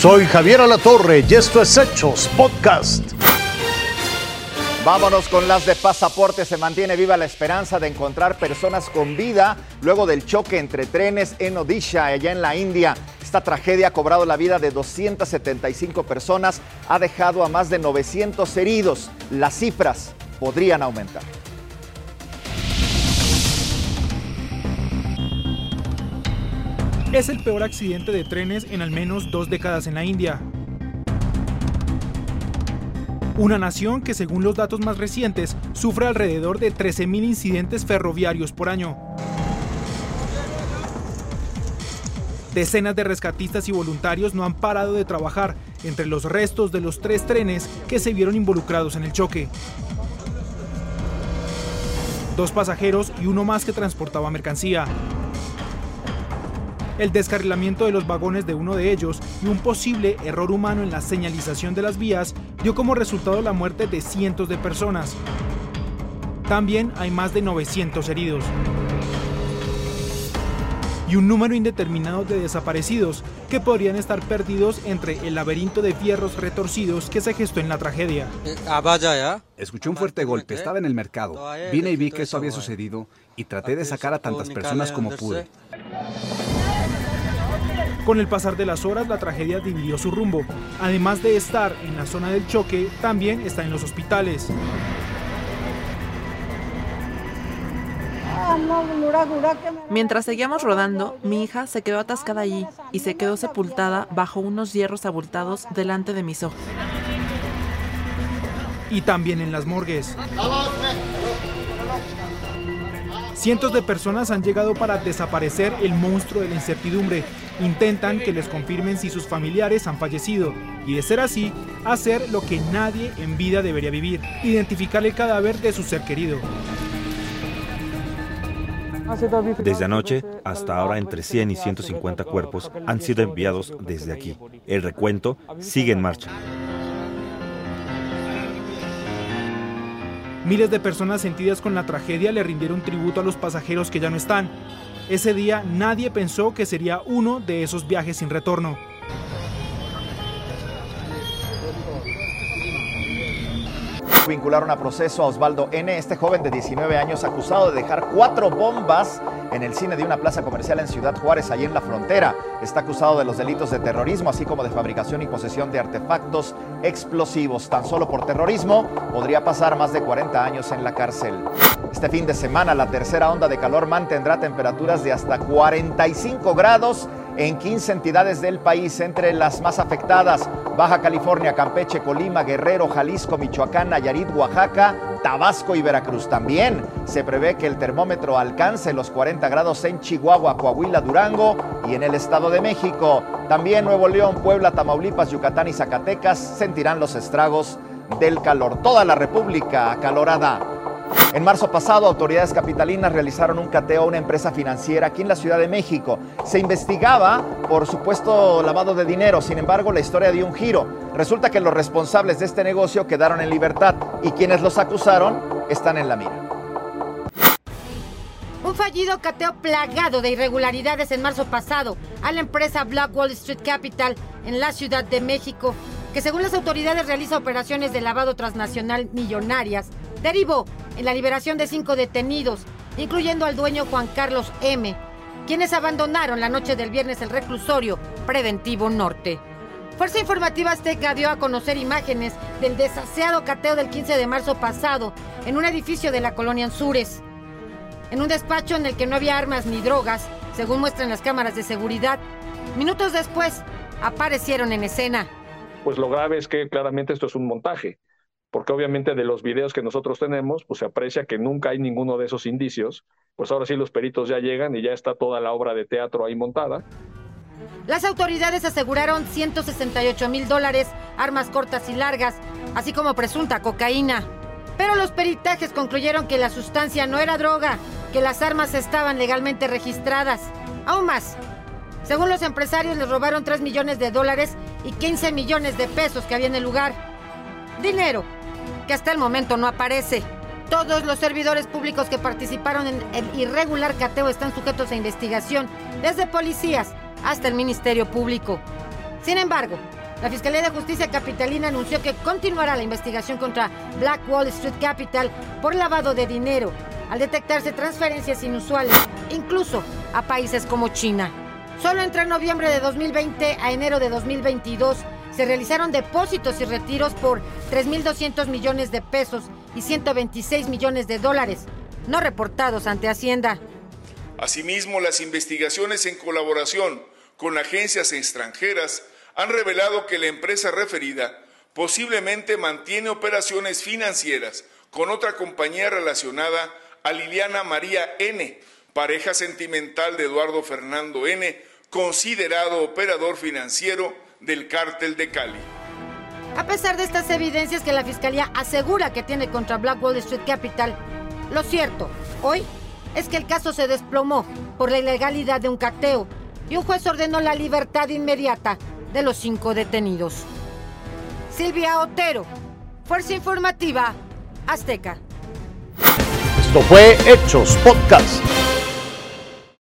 Soy Javier Alatorre y esto es Hechos Podcast. Vámonos con las de pasaporte. Se mantiene viva la esperanza de encontrar personas con vida luego del choque entre trenes en Odisha, allá en la India. Esta tragedia ha cobrado la vida de 275 personas, ha dejado a más de 900 heridos. Las cifras podrían aumentar. Es el peor accidente de trenes en al menos dos décadas en la India. Una nación que según los datos más recientes sufre alrededor de 13.000 incidentes ferroviarios por año. Decenas de rescatistas y voluntarios no han parado de trabajar entre los restos de los tres trenes que se vieron involucrados en el choque. Dos pasajeros y uno más que transportaba mercancía el descarrilamiento de los vagones de uno de ellos y un posible error humano en la señalización de las vías dio como resultado la muerte de cientos de personas. También hay más de 900 heridos. Y un número indeterminado de desaparecidos que podrían estar perdidos entre el laberinto de fierros retorcidos que se gestó en la tragedia. Escuché un fuerte golpe, estaba en el mercado. Vine y vi que eso había sucedido y traté de sacar a tantas personas como pude. Con el pasar de las horas, la tragedia dividió su rumbo. Además de estar en la zona del choque, también está en los hospitales. Mientras seguíamos rodando, mi hija se quedó atascada allí y se quedó sepultada bajo unos hierros abultados delante de mis ojos. Y también en las morgues. Cientos de personas han llegado para desaparecer el monstruo de la incertidumbre. Intentan que les confirmen si sus familiares han fallecido y de ser así, hacer lo que nadie en vida debería vivir, identificar el cadáver de su ser querido. Desde anoche hasta ahora entre 100 y 150 cuerpos han sido enviados desde aquí. El recuento sigue en marcha. Miles de personas sentidas con la tragedia le rindieron tributo a los pasajeros que ya no están. Ese día nadie pensó que sería uno de esos viajes sin retorno. Vincularon a proceso a Osvaldo N., este joven de 19 años acusado de dejar cuatro bombas en el cine de una plaza comercial en Ciudad Juárez, allí en la frontera. Está acusado de los delitos de terrorismo, así como de fabricación y posesión de artefactos explosivos. Tan solo por terrorismo podría pasar más de 40 años en la cárcel. Este fin de semana la tercera onda de calor mantendrá temperaturas de hasta 45 grados en 15 entidades del país, entre las más afectadas, Baja California, Campeche, Colima, Guerrero, Jalisco, Michoacán, Nayarit, Oaxaca, Tabasco y Veracruz. También se prevé que el termómetro alcance los 40 grados en Chihuahua, Coahuila, Durango y en el Estado de México. También Nuevo León, Puebla, Tamaulipas, Yucatán y Zacatecas sentirán los estragos del calor. Toda la República acalorada. En marzo pasado, autoridades capitalinas realizaron un cateo a una empresa financiera aquí en la Ciudad de México. Se investigaba por supuesto lavado de dinero, sin embargo, la historia dio un giro. Resulta que los responsables de este negocio quedaron en libertad y quienes los acusaron están en la mira. Un fallido cateo plagado de irregularidades en marzo pasado a la empresa Black Wall Street Capital en la Ciudad de México, que según las autoridades realiza operaciones de lavado transnacional millonarias, derivó en la liberación de cinco detenidos, incluyendo al dueño Juan Carlos M., quienes abandonaron la noche del viernes el reclusorio preventivo norte. Fuerza Informativa Azteca dio a conocer imágenes del desaseado cateo del 15 de marzo pasado en un edificio de la colonia Anzures. En un despacho en el que no había armas ni drogas, según muestran las cámaras de seguridad, minutos después aparecieron en escena. Pues lo grave es que claramente esto es un montaje porque obviamente de los videos que nosotros tenemos, pues se aprecia que nunca hay ninguno de esos indicios, pues ahora sí los peritos ya llegan y ya está toda la obra de teatro ahí montada. Las autoridades aseguraron 168 mil dólares, armas cortas y largas, así como presunta cocaína. Pero los peritajes concluyeron que la sustancia no era droga, que las armas estaban legalmente registradas. Aún más, según los empresarios les robaron 3 millones de dólares y 15 millones de pesos que había en el lugar. Dinero que hasta el momento no aparece. Todos los servidores públicos que participaron en el irregular cateo están sujetos a investigación, desde policías hasta el Ministerio Público. Sin embargo, la Fiscalía de Justicia Capitalina anunció que continuará la investigación contra Black Wall Street Capital por lavado de dinero, al detectarse transferencias inusuales, incluso a países como China. Solo entre noviembre de 2020 a enero de 2022 se realizaron depósitos y retiros por 3.200 millones de pesos y 126 millones de dólares, no reportados ante Hacienda. Asimismo, las investigaciones en colaboración con agencias extranjeras han revelado que la empresa referida posiblemente mantiene operaciones financieras con otra compañía relacionada a Liliana María N., pareja sentimental de Eduardo Fernando N., considerado operador financiero del cártel de Cali. A pesar de estas evidencias que la Fiscalía asegura que tiene contra Black Wall Street Capital, lo cierto, hoy, es que el caso se desplomó por la ilegalidad de un cateo y un juez ordenó la libertad inmediata de los cinco detenidos. Silvia Otero, Fuerza Informativa, Azteca. Esto fue Hechos Podcast.